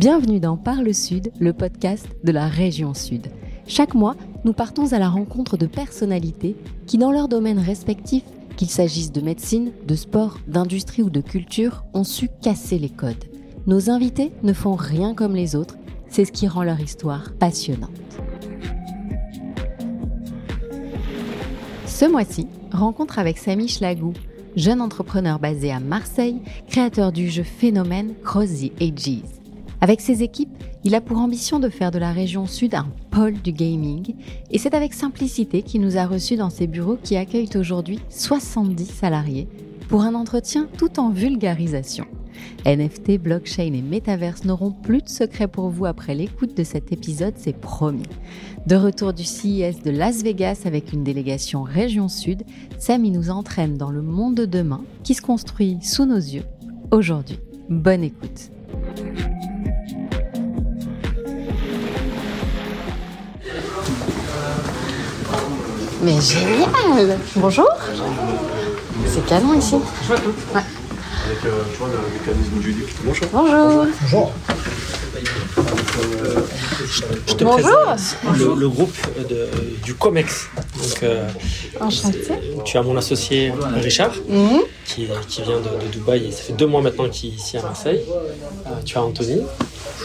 Bienvenue dans Parle Sud, le podcast de la région Sud. Chaque mois, nous partons à la rencontre de personnalités qui, dans leurs domaines respectifs, qu'il s'agisse de médecine, de sport, d'industrie ou de culture, ont su casser les codes. Nos invités ne font rien comme les autres, c'est ce qui rend leur histoire passionnante. Ce mois-ci, rencontre avec Samy Schlagou, jeune entrepreneur basé à Marseille, créateur du jeu phénomène Cross the Ages. Avec ses équipes, il a pour ambition de faire de la région sud un pôle du gaming, et c'est avec simplicité qu'il nous a reçus dans ses bureaux qui accueillent aujourd'hui 70 salariés pour un entretien tout en vulgarisation. NFT, blockchain et métaverse n'auront plus de secret pour vous après l'écoute de cet épisode, c'est promis. De retour du CES de Las Vegas avec une délégation région sud, Samy nous entraîne dans le monde de demain qui se construit sous nos yeux aujourd'hui. Bonne écoute. Mais génial Bonjour C'est canon ici. Hein Avec, euh, tu vois, le mécanisme du. Bonjour. Bonjour Bonjour. Je te Bonjour. présente le, le groupe de- du COMEX. Donc, euh, Enchanté. tu as mon associé Richard, Mhm. qui, qui vient de, de Dubaï et ça fait deux mois maintenant qu'il est ici à Marseille. Euh, tu as Anthony,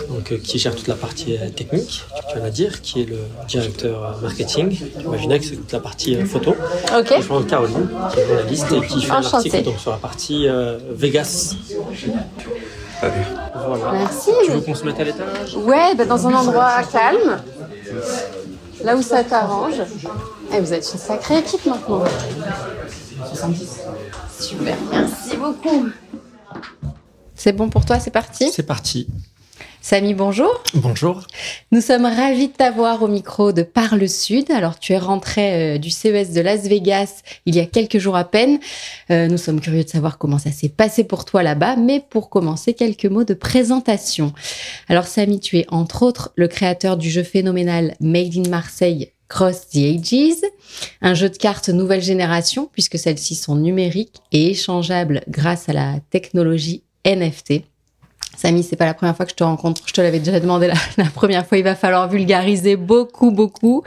donc, euh, qui gère toute la partie technique. Tu as Nadir, qui est le directeur marketing. Tu as Vinek, c'est toute la partie photo. Ok. Et je prends Caroline, qui est journaliste et qui fait un article donc, sur la partie euh, Voilà. Merci. Tu veux qu'on se mette à l'étage? Ouais, bah dans un endroit calme. Là où ça t'arrange. Et vous êtes une sacrée équipe maintenant. Super, merci beaucoup. C'est bon pour toi, c'est parti? C'est parti. Samy, bonjour. Bonjour. Nous sommes ravis de t'avoir au micro de Parle Sud. Alors, tu es rentré euh, du CES de Las Vegas il y a quelques jours à peine. Euh, nous sommes curieux de savoir comment ça s'est passé pour toi là-bas, mais pour commencer, quelques mots de présentation. Alors, Samy, tu es entre autres le créateur du jeu phénoménal Made in Marseille Cross the Ages, un jeu de cartes nouvelle génération, puisque celles-ci sont numériques et échangeables grâce à la technologie NFT. Samy, c'est pas la première fois que je te rencontre. Je te l'avais déjà demandé la, première fois. Il va falloir vulgariser beaucoup, beaucoup.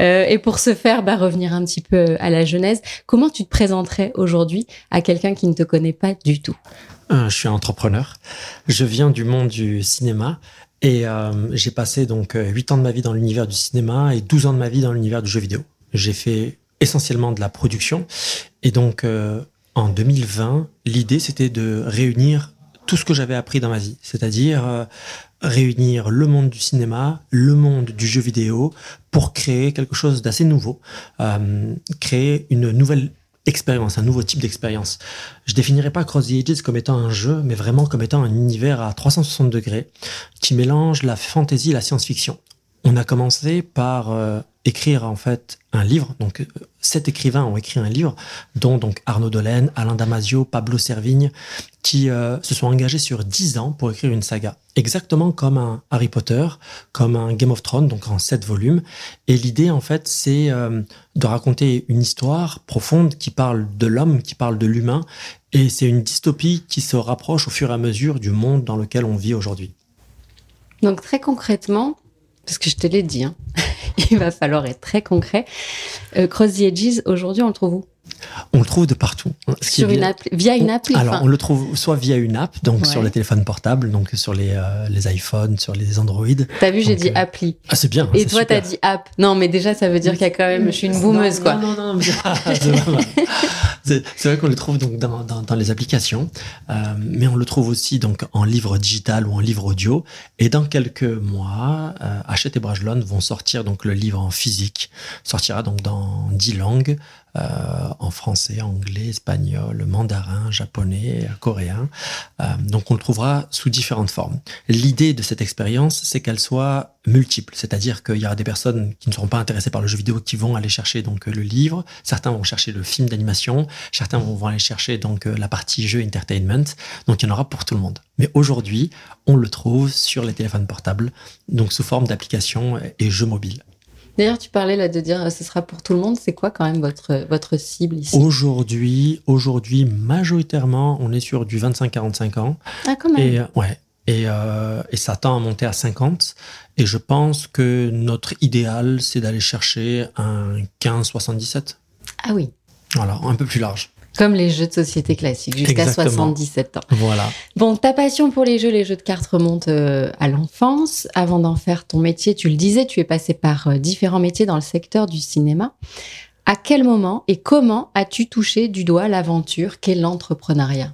Euh, et pour ce faire, bah, revenir un petit peu à la genèse. Comment tu te présenterais aujourd'hui à quelqu'un qui ne te connaît pas du tout? Euh, je suis entrepreneur. Je viens du monde du cinéma et euh, j'ai passé donc euh, 8 ans de ma vie dans l'univers du cinéma et 12 ans de ma vie dans l'univers du jeu vidéo. J'ai fait essentiellement de la production et donc euh, en 2020, l'idée c'était de réunir tout ce que j'avais appris dans ma vie, c'est-à-dire euh, réunir le monde du cinéma, le monde du jeu vidéo pour créer quelque chose d'assez nouveau, euh, créer une nouvelle expérience, un nouveau type d'expérience. Je définirais pas Cross the comme étant un jeu, mais vraiment comme étant un univers à 360 degrés qui mélange la fantasy et la science-fiction. On a commencé par euh, écrire en fait un livre. Donc euh, sept écrivains ont écrit un livre, dont donc Arnaud Dolène, Alain Damasio, Pablo Servigne, qui euh, se sont engagés sur 10 ans pour écrire une saga, exactement comme un Harry Potter, comme un Game of Thrones, donc en sept volumes. Et l'idée en fait, c'est euh, de raconter une histoire profonde qui parle de l'homme, qui parle de l'humain, et c'est une dystopie qui se rapproche au fur et à mesure du monde dans lequel on vit aujourd'hui. Donc très concrètement, parce que je te l'ai dit, hein, il va falloir être très concret. Euh, Cross the Edges, aujourd'hui, on le trouve où? On le trouve de partout. Sur une appli, via une On- appli. Alors, on le trouve soit via une app, donc Ouais. sur les téléphones portables, donc sur les, euh, les iPhones, sur les Android. T'as vu, j'ai dit euh, appli. Ah, c'est bien. Et toi, t'as dit app. Non, mais déjà, ça veut dire qu'il y a quand même. Je suis une boumeuse, Non, quoi. Non, non, non. mais- c'est vrai qu'on le trouve donc dans, dans, dans les applications, euh, mais on le trouve aussi donc en livre digital ou en livre audio. Et dans quelques mois, euh, Hachette et Brajlon vont sortir donc le livre en physique, sortira donc dans dix langues, euh, en français, anglais, espagnol, mandarin, japonais, coréen. Euh, donc on le trouvera sous différentes formes. L'idée de cette expérience, c'est qu'elle soit multiple, c'est-à-dire qu'il y aura des personnes qui ne seront pas intéressées par le jeu vidéo qui vont aller chercher donc le livre, certains vont chercher le film d'animation, certains vont aller chercher donc la partie jeu entertainment. Donc il y en aura pour tout le monde. Mais aujourd'hui, on le trouve sur les téléphones portables, donc sous forme d'applications et jeux mobiles. D'ailleurs, tu parlais là de dire euh, ce sera pour tout le monde. C'est quoi quand même votre, votre cible ici? Aujourd'hui, aujourd'hui, majoritairement, on est sur du 25-45 ans. Ah, quand même. Et euh, ouais. et, euh, et ça tend à monter à 50. Et je pense que notre idéal, c'est d'aller chercher un 15-77. Ah oui. Voilà, un peu plus large. Comme les jeux de société classiques, jusqu'à Exactement. 77 ans. Voilà. Bon, ta passion pour les jeux, les jeux de cartes remonte euh, à l'enfance. Avant d'en faire ton métier, tu le disais, tu es passé par euh, différents métiers dans le secteur du cinéma. À quel moment et comment as-tu touché du doigt l'aventure qu'est l'entrepreneuriat?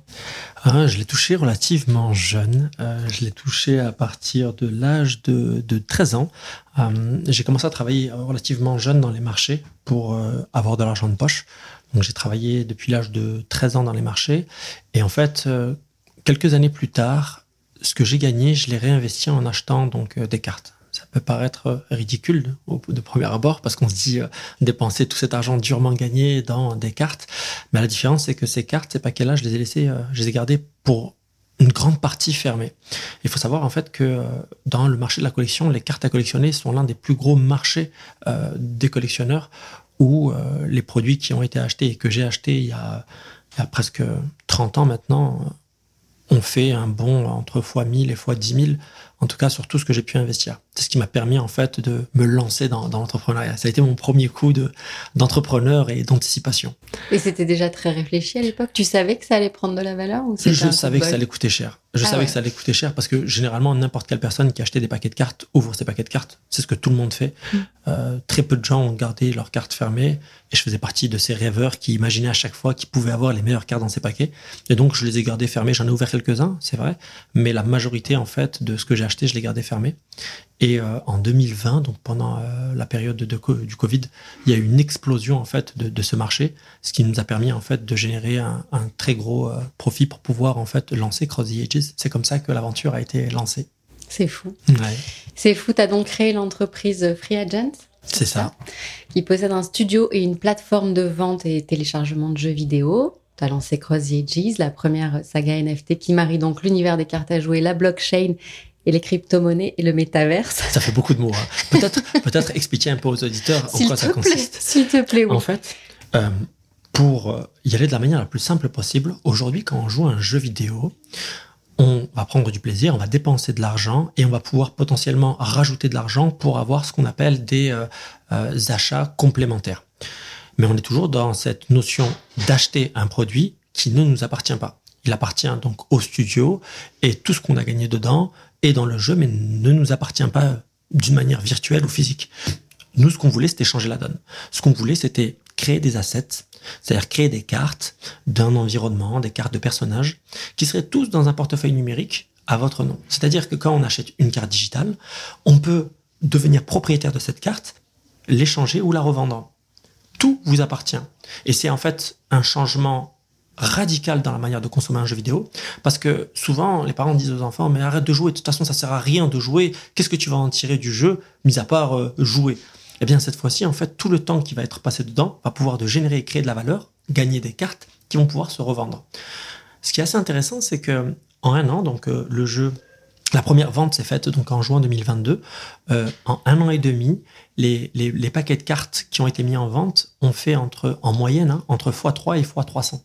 Ah, je l'ai touché relativement jeune. Euh, je l'ai touché à partir de l'âge de, de 13 ans. Euh, j'ai commencé à travailler relativement jeune dans les marchés pour euh, avoir de l'argent de poche. Donc j'ai travaillé depuis l'âge de 13 ans dans les marchés. Et en fait, euh, quelques années plus tard, ce que j'ai gagné, je l'ai réinvesti en achetant donc euh, des cartes. Ça peut paraître euh, ridicule de premier abord parce qu'on se dit dépenser tout cet argent durement gagné dans des cartes. Mais la différence, c'est que ces cartes, ces paquets-là, je les ai laissés, je les ai gardés pour une grande partie fermée. Il faut savoir en fait que dans le marché de la collection, les cartes à collectionner sont l'un des plus gros marchés des collectionneurs où euh, les produits qui ont été achetés et que j'ai achetés il y a, il y a presque 30 ans maintenant euh, ont fait un bond entre fois 1000 et fois 10 000, en tout cas sur tout ce que j'ai pu investir. C'est ce qui m'a permis en fait de me lancer dans, dans l'entrepreneuriat. Ça a été mon premier coup de, d'entrepreneur et d'anticipation. Et c'était déjà très réfléchi à l'époque? Tu savais que ça allait prendre de la valeur ou Je savais que ça allait coûter cher. Je Ah savais ouais. que ça allait coûter cher parce que généralement, n'importe quelle personne qui achetait des paquets de cartes ouvre ses paquets de cartes. C'est ce que tout le monde fait. Mm. Euh, très peu de gens ont gardé leurs cartes fermées et je faisais partie de ces rêveurs qui imaginaient à chaque fois qu'ils pouvaient avoir les meilleures cartes dans ces paquets. Et donc, je les ai gardées fermées. J'en ai ouvert quelques-uns, c'est vrai, mais la majorité, en fait, de ce que j'ai acheté, je les gardais fermées. Et euh, en 2020, donc pendant euh, la période de, du Covid, il y a eu une explosion en fait de, de ce marché, ce qui nous a permis en fait de générer un, un très gros euh, profit pour pouvoir en fait lancer Cross the Ages. C'est comme ça que l'aventure a été lancée. C'est fou. Ouais, C'est fou, tu as donc créé l'entreprise Free Agent c'est ça. qui possède un studio et une plateforme de vente et téléchargement de jeux vidéo. Tu as lancé Cross the Ages, la première saga NFT qui marie donc l'univers des cartes à jouer, la blockchain et les crypto-monnaies et le métaverse. Ça fait beaucoup de mots. hein. Peut-être peut-être expliquer un peu aux auditeurs en quoi ça consiste. s'il te plaît, oui. En fait, euh, pour euh, y aller de la manière la plus simple possible, aujourd'hui, quand on joue à un jeu vidéo, on va prendre du plaisir, on va dépenser de l'argent et on va pouvoir potentiellement rajouter de l'argent pour avoir ce qu'on appelle des euh, euh, achats complémentaires. Mais on est toujours dans cette notion d'acheter un produit qui ne nous appartient pas. Il appartient donc au studio et tout ce qu'on a gagné dedans est dans le jeu, mais ne nous appartient pas d'une manière virtuelle ou physique. Nous, ce qu'on voulait, c'était changer la donne. Ce qu'on voulait, c'était créer des assets, c'est-à-dire créer des cartes d'un environnement, des cartes de personnages, qui seraient tous dans un portefeuille numérique à votre nom. C'est-à-dire que quand on achète une carte digitale, on peut devenir propriétaire de cette carte, l'échanger ou la revendre. Tout vous appartient. Et c'est en fait un changement radical dans la manière de consommer un jeu vidéo. Parce que souvent les parents disent aux enfants mais arrête de jouer de toute façon ça sert à rien de jouer. Qu'est-ce que tu vas en tirer du jeu mis à part euh, jouer? Eh bien cette fois-ci en fait tout le temps qui va être passé dedans va pouvoir de générer et créer de la valeur gagner des cartes qui vont pouvoir se revendre. Ce qui est assez intéressant c'est que en un an donc euh, le jeu la première vente s'est faite donc en juin 2022. Euh, en un an et demi, les, les, les paquets de cartes qui ont été mis en vente ont fait entre, en moyenne hein, entre x3 et x300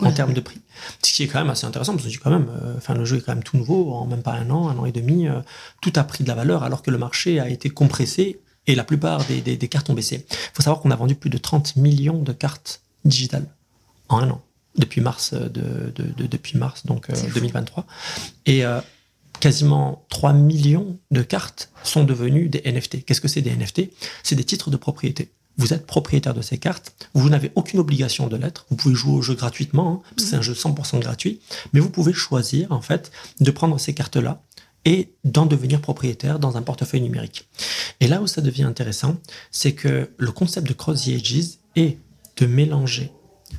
en termes de prix. Ce qui est quand même assez intéressant parce que quand même, euh, enfin le jeu est quand même tout nouveau, en même pas un an, un an et demi, euh, tout a pris de la valeur alors que le marché a été compressé et la plupart des, des, des cartes ont baissé. Il faut savoir qu'on a vendu plus de 30 millions de cartes digitales en un an depuis mars euh, de, de, de- depuis mars donc euh, C'est fou. 2023 et euh, quasiment 3 millions de cartes sont devenues des NFT. Qu'est-ce que c'est des NFT C'est des titres de propriété. Vous êtes propriétaire de ces cartes, vous n'avez aucune obligation de l'être, vous pouvez jouer au jeu gratuitement, hein, c'est un jeu 100% gratuit, mais vous pouvez choisir en fait de prendre ces cartes-là et d'en devenir propriétaire dans un portefeuille numérique. Et là où ça devient intéressant, c'est que le concept de Cross the Ages est de mélanger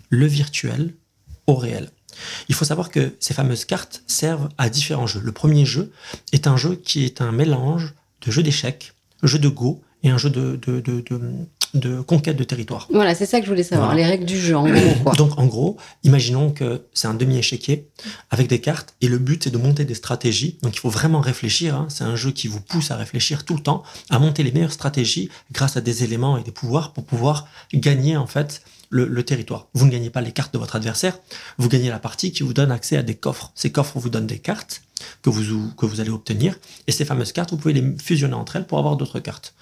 le virtuel au réel. Il faut savoir que ces fameuses cartes servent à différents jeux. Le premier jeu est un jeu qui est un mélange de jeu d'échecs, jeu de Go et un jeu de, de, de, de, de conquête de territoire. Voilà, c'est ça que je voulais savoir, Voilà. les règles du jeu, en gros, quoi. Donc en gros, imaginons que c'est un demi-échiquier avec des cartes et le but c'est de monter des stratégies. Donc il faut vraiment réfléchir. hein. C'est un jeu qui vous pousse à réfléchir tout le temps, à monter les meilleures stratégies grâce à des éléments et des pouvoirs pour pouvoir gagner en fait le, le, territoire. Vous ne gagnez pas les cartes de votre adversaire, vous gagnez la partie qui vous donne accès à des coffres. Ces coffres vous donnent des cartes que vous, que vous allez obtenir, et ces fameuses cartes, vous pouvez les fusionner entre elles pour avoir d'autres cartes.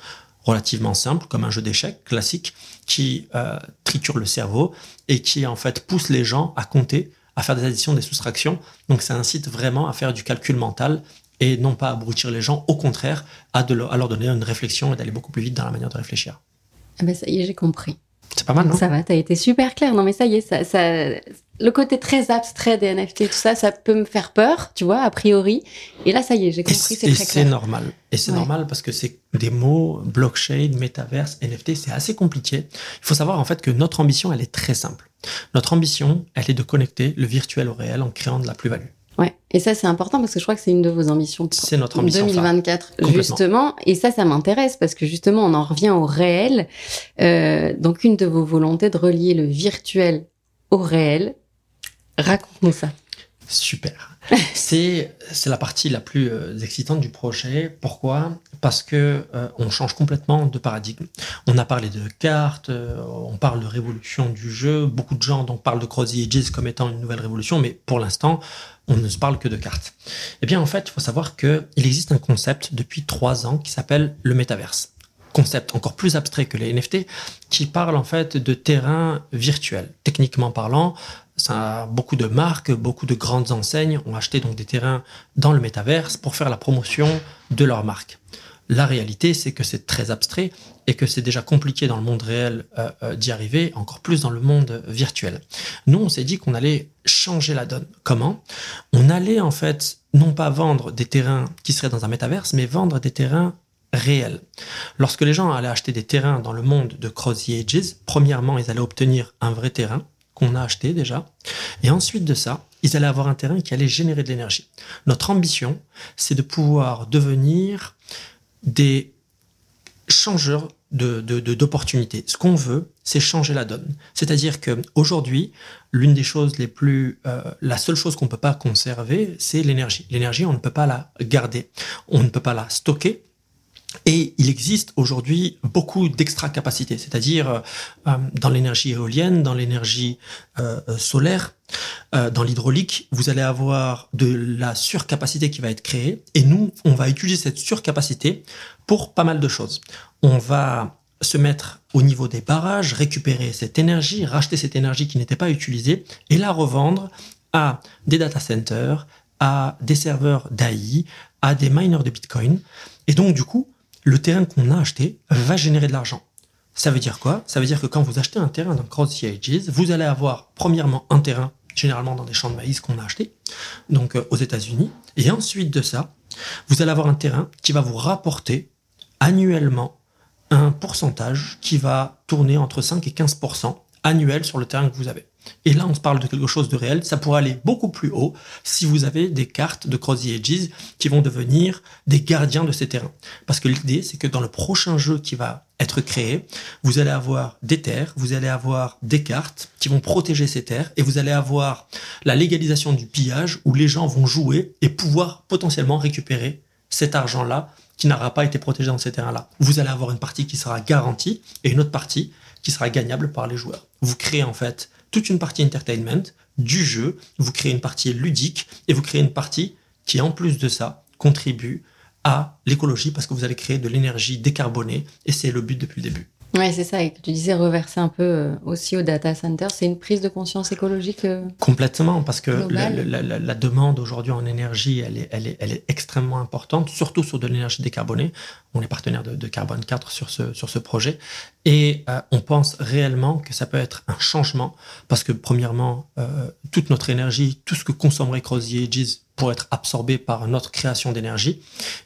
Relativement simple, comme un jeu d'échecs classique qui euh, triture le cerveau et qui en fait pousse les gens à compter, à faire des additions, des soustractions. Donc ça incite vraiment à faire du calcul mental et non pas à abrutir les gens, au contraire, à, de leur, à leur donner une réflexion et d'aller beaucoup plus vite dans la manière de réfléchir. Ah ben ça y est, j'ai compris. C'est pas mal, non? Ça va, t'as été super clair. Non, mais ça y est, ça, ça, le côté très abstrait des NFT, tout ça, ça peut me faire peur, tu vois, a priori. Et là, ça y est, j'ai compris, c'est très clair. c'est normal. Et c'est Ouais. normal parce que c'est des mots, blockchain, métaverse, NFT, c'est assez compliqué. Il faut savoir en fait que notre ambition, elle est très simple. Notre ambition, elle est de connecter le virtuel au réel en créant de la plus-value. Ouais. Et ça, c'est important parce que je crois que c'est une de vos ambitions. C'est notre ambition. phare. 2024, Complètement. justement. Et ça, ça m'intéresse parce que justement, on en revient au réel. Euh, donc, une de vos volontés de relier le virtuel au réel. Raconte-nous ça. Super. c'est la partie la plus euh, excitante du projet. Pourquoi? Parce que euh, on change complètement de paradigme. On a parlé de cartes, euh, on parle de révolution du jeu. Beaucoup de gens donc parlent de Crossy Ages comme étant une nouvelle révolution, mais pour l'instant, on ne se parle que de cartes. Eh bien, en fait, il faut savoir que il existe un concept depuis trois ans qui s'appelle le métaverse. Concept encore plus abstrait que les NFT, qui parle en fait de terrain virtuel. Techniquement parlant, ça, beaucoup de marques, beaucoup de grandes enseignes ont acheté donc des terrains dans le métaverse pour faire la promotion de leur marque. La réalité, c'est que c'est très abstrait et que c'est déjà compliqué dans le monde réel euh, euh, d'y arriver, encore plus dans le monde virtuel. Nous, on s'est dit qu'on allait changer la donne. Comment? On allait en fait non pas vendre des terrains qui seraient dans un métaverse, mais vendre des terrains réels. Lorsque les gens allaient acheter des terrains dans le monde de Cross the Ages, premièrement, ils allaient obtenir un vrai terrain qu'on a acheté déjà. Et ensuite de ça, ils allaient avoir un terrain qui allait générer de l'énergie. Notre ambition, c'est de pouvoir devenir des changeurs de, de, d'opportunités. Ce qu'on veut, c'est changer la donne. C'est-à-dire que aujourd'hui, l'une des choses les plus, euh, la seule chose qu'on peut pas conserver, c'est l'énergie. L'énergie, on ne peut pas la garder, on ne peut pas la stocker. Et il existe aujourd'hui beaucoup d'extra capacités, c'est-à-dire euh, dans l'énergie éolienne, dans l'énergie euh, euh, solaire, euh, dans l'hydraulique, vous allez avoir de la surcapacité qui va être créée. Et nous, on va utiliser cette surcapacité pour pas mal de choses. On va se mettre au niveau des barrages, récupérer cette énergie, racheter cette énergie qui n'était pas utilisée et la revendre à des data centers, à des serveurs d'AI, à des miners de Bitcoin. Et donc, du coup, le terrain qu'on a acheté va générer de l'argent. Ça veut dire quoi? Ça veut dire que quand vous achetez un terrain dans the Ages, vous allez avoir premièrement un terrain, généralement dans des champs de maïs qu'on a acheté, donc euh, aux États-Unis, et ensuite de ça, vous allez avoir un terrain qui va vous rapporter annuellement un pourcentage qui va tourner entre 5 et 15% annuel sur le terrain que vous avez. Et là, on se parle de quelque chose de réel. Ça pourrait aller beaucoup plus haut si vous avez des cartes de Cross the Ages qui vont devenir des gardiens de ces terrains. Parce que l'idée, c'est que dans le prochain jeu qui va être créé, vous allez avoir des terres, vous allez avoir des cartes qui vont protéger ces terres et vous allez avoir la légalisation du pillage où les gens vont jouer et pouvoir potentiellement récupérer cet argent-là qui n'aura pas été protégé dans ces terrains-là. Vous allez avoir une partie qui sera garantie et une autre partie qui sera gagnable par les joueurs. Vous créez en fait toute une partie entertainment du jeu, vous créez une partie ludique et vous créez une partie qui, en plus de ça, contribue à l'écologie parce que vous allez créer de l'énergie décarbonée et c'est le but depuis le début. Ouais, c'est ça. Et que tu disais reverser un peu euh, aussi au data center. C'est une prise de conscience écologique. euh, Complètement, parce que la, la- la- la demande aujourd'hui en énergie, elle est, elle, est, elle est extrêmement importante, surtout sur de l'énergie décarbonée. On est partenaire de, de Carbone 4 sur ce, sur ce projet. Et euh, on pense réellement que ça peut être un changement, parce que premièrement, toute notre énergie, tout ce que consommerait Cross the Ages pour être absorbé par notre création d'énergie.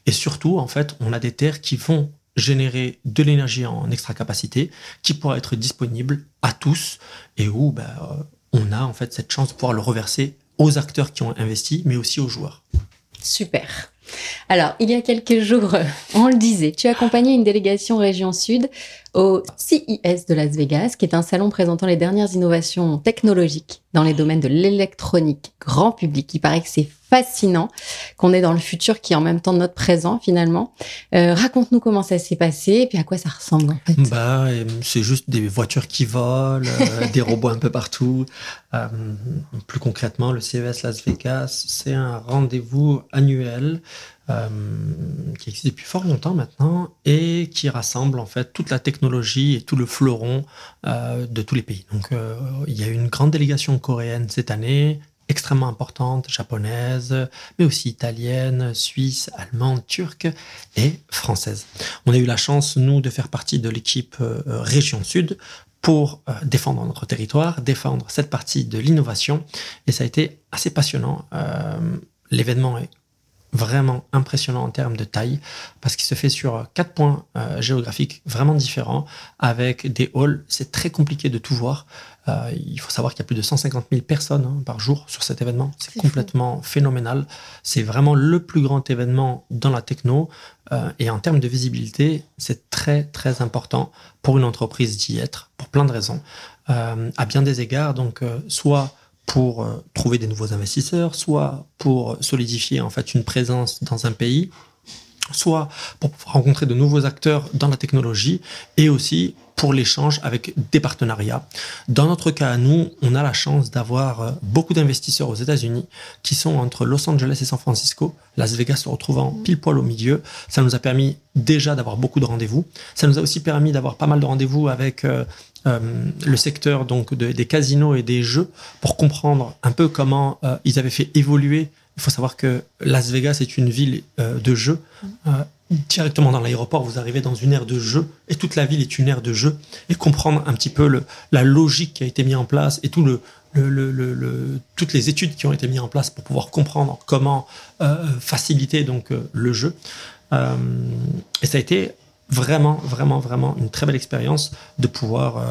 Et surtout, en fait, on a des terres qui vont générer de l'énergie en extra capacité qui pourra être disponible à tous et où bah, euh, on a en fait cette chance de pouvoir le reverser aux acteurs qui ont investi, mais aussi aux joueurs. Super. Alors, il y a quelques jours, on le disait, tu as accompagné une délégation région Sud au CIS de Las Vegas, qui est un salon présentant les dernières innovations technologiques dans les domaines de l'électronique grand public. Il paraît que c'est fascinant, qu'on est dans le futur qui est en même temps notre présent finalement. Euh, raconte-nous comment ça s'est passé et puis à quoi ça ressemble en fait. Bah, c'est juste des voitures qui volent, euh, des robots un peu partout. Euh, plus concrètement, le CES Las Vegas, c'est un rendez-vous annuel qui existe depuis fort longtemps maintenant et qui rassemble en fait toute la technologie et tout le fleuron de tous les pays. Donc il y a une grande délégation coréenne cette année, extrêmement importantes, japonaises, mais aussi italiennes, suisses, allemandes, turques et françaises. On a eu la chance, nous, de faire partie de l'équipe euh, Région Sud pour euh, défendre notre territoire, défendre cette partie de l'innovation. Et ça a été assez passionnant. Euh, l'événement est vraiment impressionnant en termes de taille parce qu'il se fait sur quatre points géographiques vraiment différents avec des halls. C'est très compliqué de tout voir. Euh, il faut savoir qu'il y a plus de 150 000 personnes hein, par jour sur cet événement. C'est complètement phénoménal. C'est vraiment le plus grand événement dans la techno. Euh, et en termes de visibilité, c'est très très important pour une entreprise d'y être, pour plein de raisons. Euh, à bien des égards, donc soit pour trouver des nouveaux investisseurs, soit pour solidifier en fait une présence dans un pays, soit pour rencontrer de nouveaux acteurs dans la technologie et aussi pour l'échange avec des partenariats. Dans notre cas, nous, on a la chance d'avoir euh, beaucoup d'investisseurs aux États-Unis qui sont entre Los Angeles et San Francisco, Las Vegas se retrouvant pile poil au milieu. Ça nous a permis déjà d'avoir beaucoup de rendez-vous. Ça nous a aussi permis d'avoir pas mal de rendez-vous avec euh, euh, le secteur donc des casinos et des jeux pour comprendre un peu comment ils avaient fait évoluer il faut savoir que Las Vegas est une ville euh, de jeu. Euh, directement dans l'aéroport, vous arrivez dans une aire de jeu et toute la ville est une aire de jeu. Et comprendre un petit peu le, la logique qui a été mise en place et tout le, le, toutes les études qui ont été mises en place pour pouvoir comprendre comment euh, faciliter donc le jeu. et ça a été vraiment, vraiment, vraiment une très belle expérience de pouvoir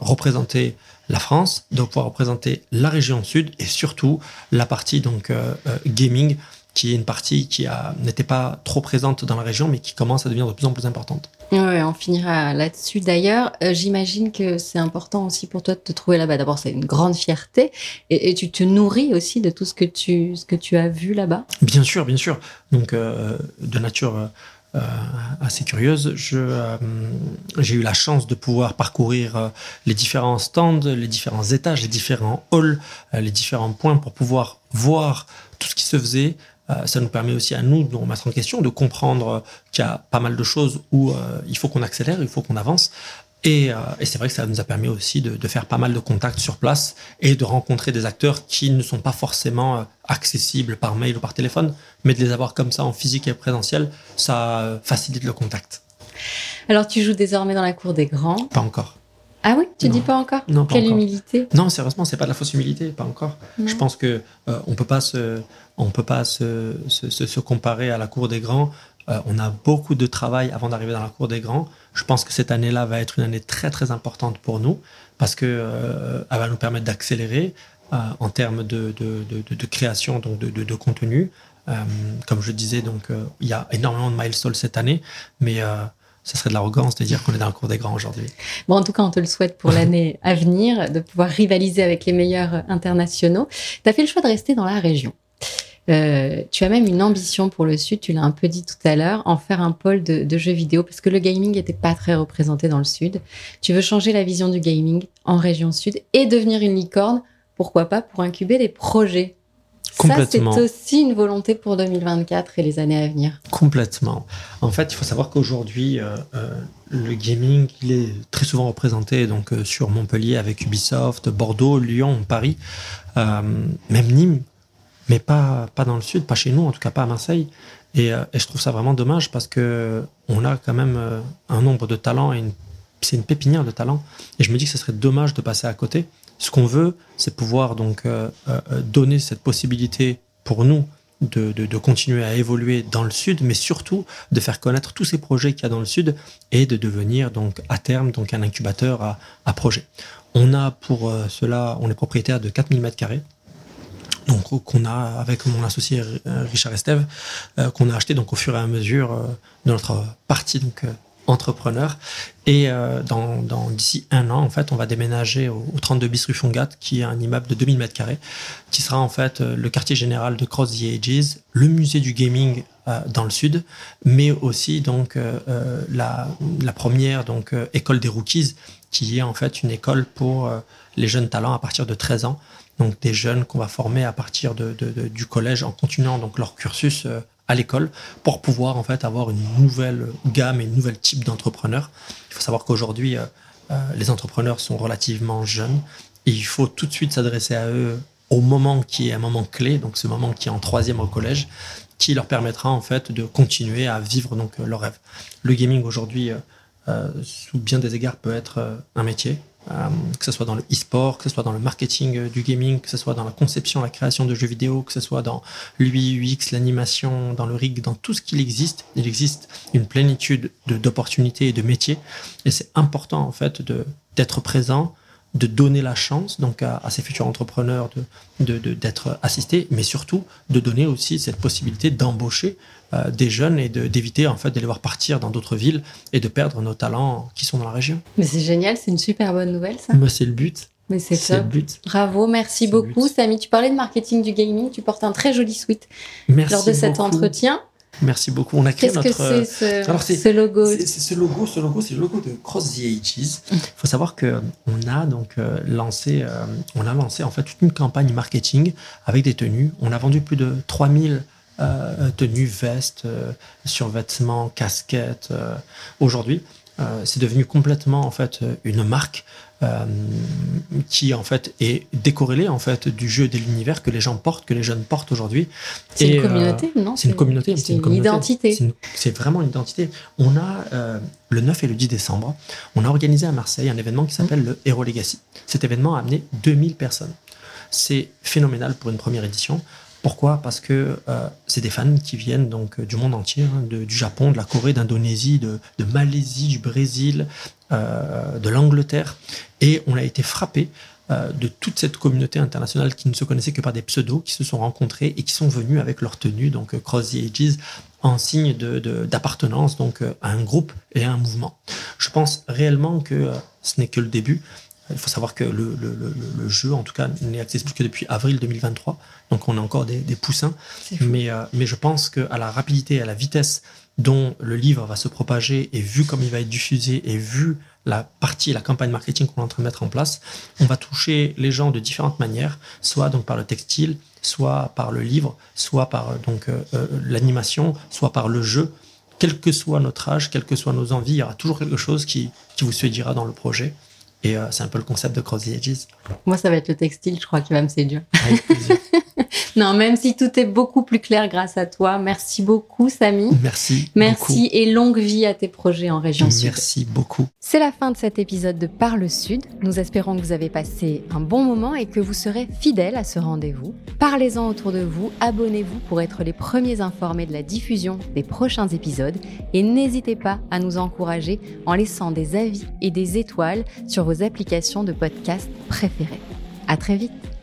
représenter la France, de pouvoir représenter la région sud et surtout la partie donc euh, euh, gaming qui est une partie qui n'était pas trop présente dans la région, mais qui commence à devenir de plus en plus importante. Oui, on finira là-dessus. D'ailleurs, euh, j'imagine que c'est important aussi pour toi de te trouver là-bas. D'abord, c'est une grande fierté, et, tu te nourris aussi de tout ce que tu, ce que tu as vu là-bas? Bien sûr, bien sûr. Donc, de nature assez curieuse. Euh, j'ai eu la chance de pouvoir parcourir euh, les différents stands, les différents étages, les différents halls, les différents points pour pouvoir voir tout ce qui se faisait, ça nous permet aussi à nous de remettre en question, de comprendre qu'il y a pas mal de choses où il faut qu'on accélère, il faut qu'on avance. Et, c'est vrai que ça nous a permis aussi de, faire pas mal de contacts sur place et de rencontrer des acteurs qui ne sont pas forcément accessibles par mail ou par téléphone, mais de les avoir comme ça en physique et présentiel, ça euh, facilite le contact. Alors tu joues désormais dans la cour des grands Pas encore. Ah oui, tu dis pas encore? Non, Quelle humilité Non, sérieusement, c'est pas de la fausse humilité, pas encore. Je pense que euh, on peut pas se, on peut pas se, se, se, comparer à la cour des grands. Euh, on a beaucoup de travail avant d'arriver dans la cour des grands. Je pense que cette année-là va être une année très très importante pour nous parce que elle va nous permettre d'accélérer, euh, en termes de, de, de, de, création donc de, de, contenu. Euh, comme je disais, donc euh, il y a énormément de milestones cette année, mais ça serait de l'arrogance de dire qu'on est dans le cours des grands aujourd'hui. Bon, en tout cas, on te le souhaite pour l'année à venir, de pouvoir rivaliser avec les meilleurs internationaux. Tu as fait le choix de rester dans la région. Euh, tu as même une ambition pour le Sud, tu l'as un peu dit tout à l'heure, en faire un pôle de, de, jeux vidéo, parce que le gaming n'était pas très représenté dans le Sud. Tu veux changer la vision du gaming en région Sud et devenir une licorne pourquoi pas pour incuber des projets. Ça, c'est aussi une volonté pour 2024 et les années à venir. Complètement. En fait, il faut savoir qu'aujourd'hui, euh, euh, le gaming, il est très souvent représenté donc sur Montpellier avec Ubisoft, Bordeaux, Lyon, Paris, même Nîmes, mais pas pas dans le sud, pas chez nous, en tout cas pas à Marseille. Et, et je trouve ça vraiment dommage parce que on a quand même un nombre de talents et c'est une pépinière de talents. Et je me dis que ce serait dommage de passer à côté. Ce qu'on veut, c'est pouvoir donc euh, euh, donner cette possibilité pour nous de, de, continuer à évoluer dans le sud, mais surtout de faire connaître tous ces projets qu'il y a dans le sud et de devenir donc à terme donc un incubateur à, à projet. On a pour euh, cela, on est propriétaire de 4000 mètres carrés. Donc qu'on a avec mon associé Richard Estève, qu'on a acheté donc au fur et à mesure de notre partie donc entrepreneur. Et euh, dans, dans d'ici un an, en fait, on va déménager au, 32 bis rue Fongat, qui est un immeuble de 2000 mètres carrés, qui sera en fait euh, le quartier général de Cross the Ages, le musée du gaming euh, dans le sud, mais aussi donc la, la, première donc école des rookies, qui est en fait une école pour les jeunes talents à partir de 13 ans. Donc des jeunes qu'on va former à partir de, de, du collège en continuant donc leur cursus à l'école pour pouvoir en fait avoir une nouvelle gamme et une nouvelle type d'entrepreneurs. Il faut savoir qu'aujourd'hui, euh, euh, les entrepreneurs sont relativement jeunes et il faut tout de suite s'adresser à eux au moment qui est un moment clé, donc ce moment qui est en troisième au collège, qui leur permettra en fait de continuer à vivre donc leur rêve. Le gaming aujourd'hui, euh, sous bien des égards, peut être un métier, euh, que ce soit dans le e-sport, que ce soit dans le marketing euh, du gaming, que ce soit dans la conception, la création de jeux vidéo, que ce soit dans l'UI, UX, l'animation, dans le rig, dans tout ce qu'il existe, il existe une plénitude d'opportunités et de métiers. Et c'est important en fait d'être présent, de donner la chance donc à, ces futurs entrepreneurs de d'être assistés, mais surtout de donner aussi cette possibilité d'embaucher euh, des jeunes et d'éviter en fait de les voir partir dans d'autres villes et de perdre nos talents qui sont dans la région. Mais c'est génial, c'est une super bonne nouvelle ça. c'est le but. Mais c'est le but. Bravo, merci beaucoup. Samy, tu parlais de marketing du gaming, tu portes un très joli sweat merci lors de cet entretien. Merci beaucoup. On a créé notre. Que c'est ce, logo c'est, ce logo, ce logo, c'est le logo de Cross the Ages. Il faut savoir que on a donc euh, lancé, euh, on a lancé en fait toute une campagne marketing avec des tenues. On a vendu plus de 3000 euh, tenues, vestes, euh, survêtements, casquettes. Euh, aujourd'hui, c'est devenu complètement en fait une marque qui en fait est décorrélée en fait du jeu et de l'univers que les gens portent, que les jeunes portent aujourd'hui. C'est une communauté, non? C'est une communauté, c'est une, identité. C'est vraiment une identité. On a le 9 et le 10 décembre, on a organisé à Marseille un événement qui s'appelle le Hero Legacy. Cet événement a amené 2000 personnes. C'est phénoménal pour une première édition. Pourquoi? Parce que euh, c'est des fans qui viennent donc euh, du monde entier, hein, du Japon, de la Corée, d'Indonésie, de, Malaisie, du Brésil, euh, de l'Angleterre, et on a été frappé de toute cette communauté internationale qui ne se connaissait que par des pseudos, qui se sont rencontrés et qui sont venus avec leur tenue, donc Cross the Ages, en signe d'appartenance de, donc à un groupe et à un mouvement. Je pense réellement que ce n'est que le début. Il faut savoir que le, le, le, jeu, en tout cas, n'est accessible que depuis avril 2023. Donc on a encore des, des poussins. Mais, euh, mais je pense qu'à la rapidité, à la vitesse dont le livre va se propager et vu comme il va être diffusé et vu la partie, la campagne marketing qu'on est en train de mettre en place, on va toucher les gens de différentes manières, soit donc par le textile, soit par le livre, soit par euh, donc euh, l'animation, soit par le jeu. Quel que soit notre âge, quelles que soient nos envies, il y aura toujours quelque chose qui, qui vous séduira dans le projet. Et euh, c'est un peu le concept de Cross the Edges. Moi, ça va être le textile, je crois, qui va me séduire. non, même si tout est beaucoup plus clair grâce à toi. Merci beaucoup, Samy. Merci. Merci et longue vie à tes projets en région Sud. Merci beaucoup. C'est la fin de cet épisode de Parle Sud. Nous espérons que vous avez passé un bon moment et que vous serez fidèles à ce rendez-vous. Parlez-en autour de vous, abonnez-vous pour être les premiers informés de la diffusion des prochains épisodes et n'hésitez pas à nous encourager en laissant des avis et des étoiles sur vos applications de podcast préférées. À très vite!